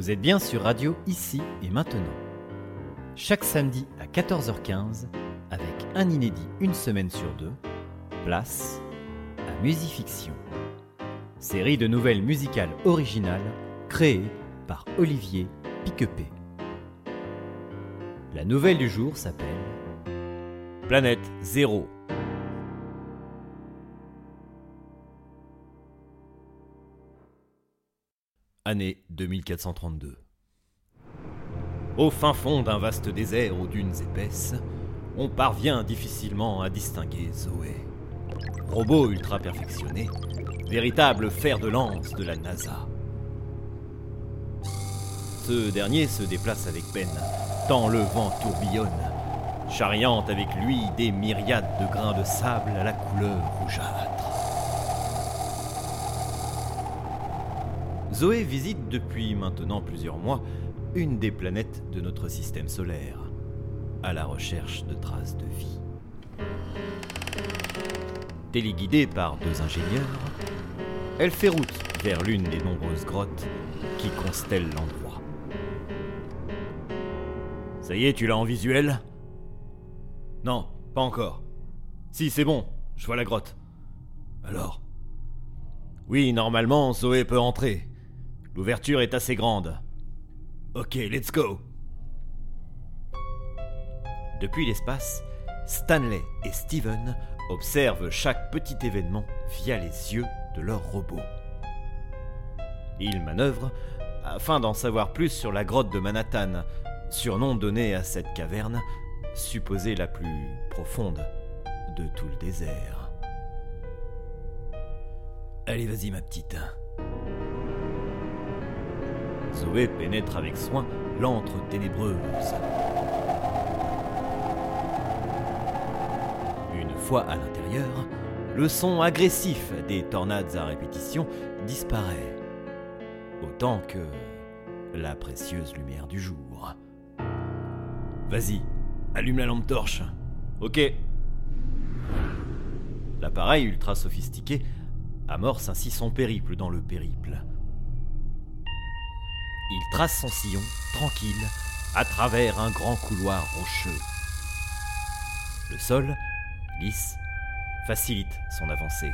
Vous êtes bien sur Radio Ici et Maintenant. Chaque samedi à 14h15, avec un inédit une semaine sur deux, place à Musifiction. Série de nouvelles musicales originales créées par Olivier Piquepé. La nouvelle du jour s'appelle Planète Zéro. Année 2432. Au fin fond d'un vaste désert aux dunes épaisses, on parvient difficilement à distinguer Zoé. Robot ultra perfectionné, véritable fer de lance de la NASA. Ce dernier se déplace avec peine, tant le vent tourbillonne, charriant avec lui des myriades de grains de sable à la couleur rougeâtre. Zoé visite depuis maintenant plusieurs mois une des planètes de notre système solaire, à la recherche de traces de vie. Téléguidée par deux ingénieurs, elle fait route vers l'une des nombreuses grottes qui constellent l'endroit. Ça y est, tu l'as en visuel? Non, pas encore. Si, c'est bon, je vois la grotte. Alors? Oui, normalement, Zoé peut entrer. L'ouverture est assez grande. Ok, let's go. Depuis l'espace, Stanley et Steven observent chaque petit événement via les yeux de leur robot. Ils manœuvrent afin d'en savoir plus sur la grotte de Manhattan, surnom donné à cette caverne, supposée la plus profonde de tout le désert. Allez, vas-y, ma petite. Zoé pénètre avec soin l'antre ténébreuse. Une fois à l'intérieur, le son agressif des tornades à répétition disparaît, autant que la précieuse lumière du jour. Vas-y, allume la lampe torche. Ok. L'appareil ultra sophistiqué amorce ainsi son périple dans le périple. Il trace son sillon, tranquille, à travers un grand couloir rocheux. Le sol, lisse, facilite son avancée.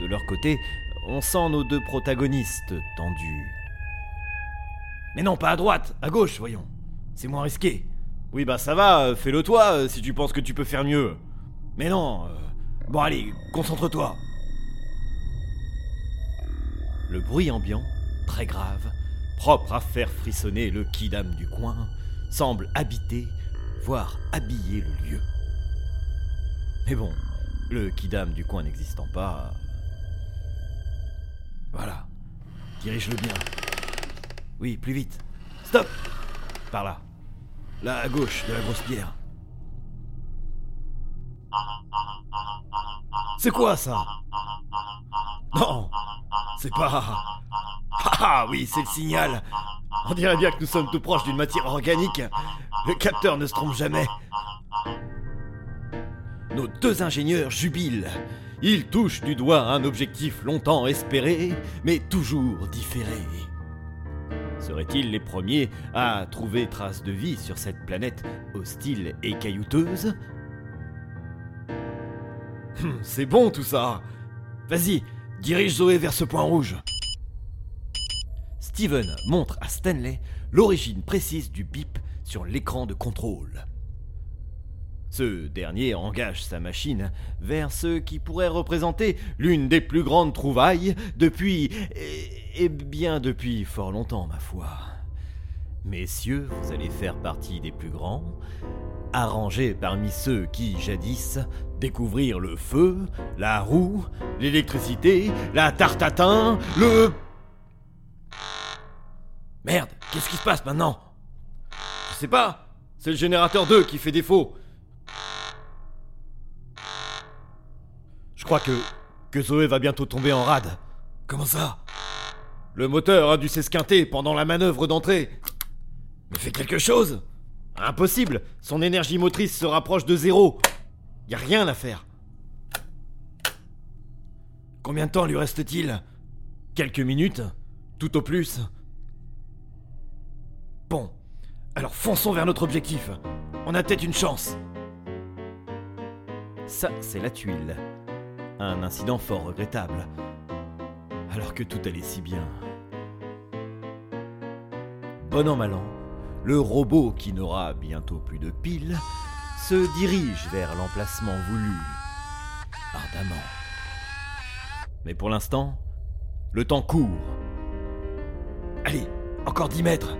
De leur côté, on sent nos deux protagonistes tendus. Mais non, pas à droite, à gauche, voyons. C'est moins risqué. Oui, bah ça va, euh, fais-le toi euh, si tu penses que tu peux faire mieux. Mais non. euh, Bon, allez, concentre-toi. Le bruit ambiant, très grave, propre à faire frissonner le kidam du coin, semble habiter, voire habiller le lieu. Mais bon, le kidam du coin n'existant pas. Voilà. Dirige-le bien. Oui, plus vite. Stop Par là. Là, à gauche de la grosse pierre. C'est quoi ça? Non C'est pas. Ah oui, c'est le signal On dirait bien que nous sommes tout proches d'une matière organique. Le capteur ne se trompe jamais. Nos deux ingénieurs jubilent. Ils touchent du doigt un objectif longtemps espéré, mais toujours différé. Seraient-ils les premiers à trouver trace de vie sur cette planète hostile et caillouteuse? Hum, C'est bon tout ça Vas-y, dirige Zoé vers ce point rouge. Steven montre à Stanley l'origine précise du bip sur l'écran de contrôle. Ce dernier engage sa machine vers ce qui pourrait représenter l'une des plus grandes trouvailles depuis... et, et bien depuis fort longtemps, ma foi. Messieurs, vous allez faire partie des plus grands, arrangés parmi ceux qui, jadis, découvrirent le feu, la roue, l'électricité, la tarte à le... Merde, qu'est-ce qui se passe maintenant? Je sais pas, c'est le générateur 2 qui fait défaut. Je crois que. que Zoé va bientôt tomber en rade. Comment ça? Le moteur a dû s'esquinter pendant la manœuvre d'entrée. Mais fais quelque chose Impossible Son énergie motrice se rapproche de zéro. Y a rien à faire. Combien de temps lui reste-t-il? Quelques minutes Tout au plus Bon, alors fonçons vers notre objectif. On a peut-être une chance. Ça, c'est la tuile. Un incident fort regrettable. Alors que tout allait si bien. Bon an mal an, le robot qui n'aura bientôt plus de piles se dirige vers l'emplacement voulu. Ardemment. Mais pour l'instant, le temps court. Allez, encore 10 mètres.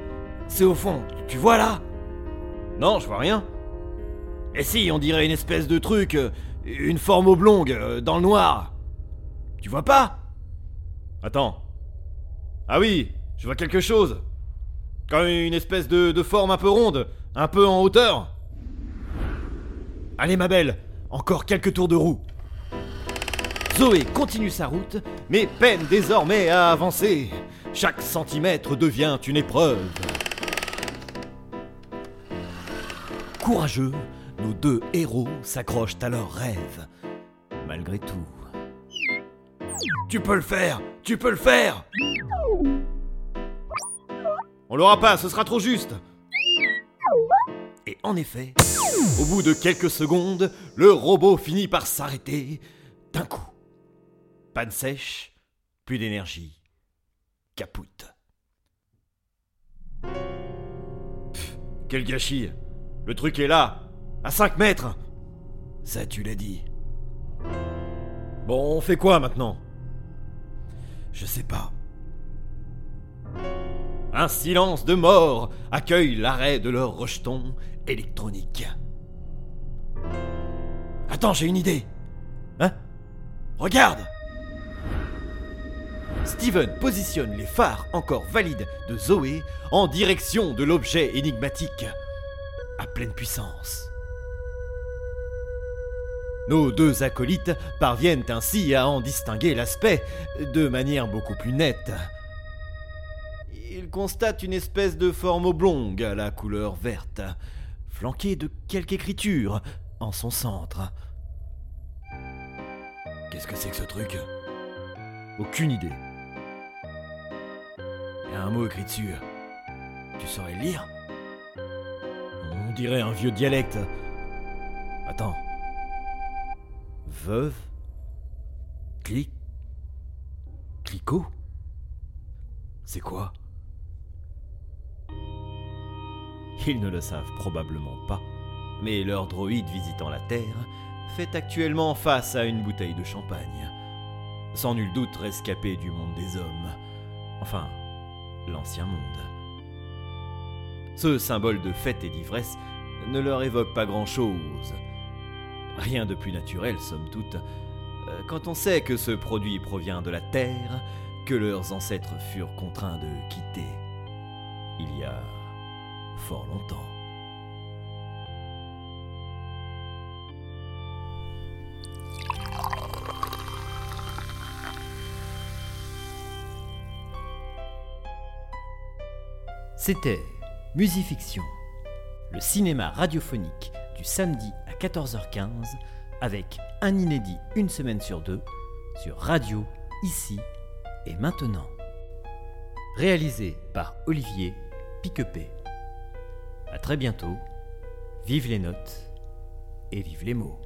C'est au fond, tu vois là? Non, je vois rien. Et si, on dirait une espèce de truc, euh, une forme oblongue, euh, dans le noir. Tu vois pas? Attends. Ah oui, je vois quelque chose. Comme une espèce de, de forme un peu ronde, un peu en hauteur. Allez ma belle, encore quelques tours de roue. Zoé continue sa route, mais peine désormais à avancer. Chaque centimètre devient une épreuve. Courageux, nos deux héros s'accrochent à leurs rêves. Malgré tout. Tu peux le faire Tu peux le faire On l'aura pas, ce sera trop juste Et en effet, au bout de quelques secondes, le robot finit par s'arrêter d'un coup. Panne sèche, plus d'énergie, capoute. Quel gâchis Le truc est là, à 5 mètres Ça, tu l'as dit. Bon, on fait quoi maintenant? Je sais pas. Un silence de mort accueille l'arrêt de leur rejeton électronique. Attends, j'ai une idée. Hein? Regarde Steven positionne les phares encore valides de Zoé en direction de l'objet énigmatique, à pleine puissance. Nos deux acolytes parviennent ainsi à en distinguer l'aspect de manière beaucoup plus nette. Ils constatent une espèce de forme oblongue à la couleur verte, flanquée de quelques écritures en son centre. Qu'est-ce que c'est que ce truc? Aucune idée. Il y a un mot écrit dessus. Tu saurais le lire? Dirait un vieux dialecte. Attends. Veuve? Clic Clicot? C'est quoi? Ils ne le savent probablement pas, mais leur droïde visitant la Terre fait actuellement face à une bouteille de champagne. Sans nul doute rescapé du monde des hommes. Enfin, l'ancien monde. Ce symbole de fête et d'ivresse ne leur évoque pas grand-chose. Rien de plus naturel, somme toute, euh, quand on sait que ce produit provient de la Terre, que leurs ancêtres furent contraints de quitter il y a fort longtemps. C'était Musifiction, le cinéma radiophonique du samedi à 14h15 avec un inédit une semaine sur deux sur Radio, ici et maintenant. Réalisé par Olivier Piquepé. A très bientôt, vive les notes et vive les mots.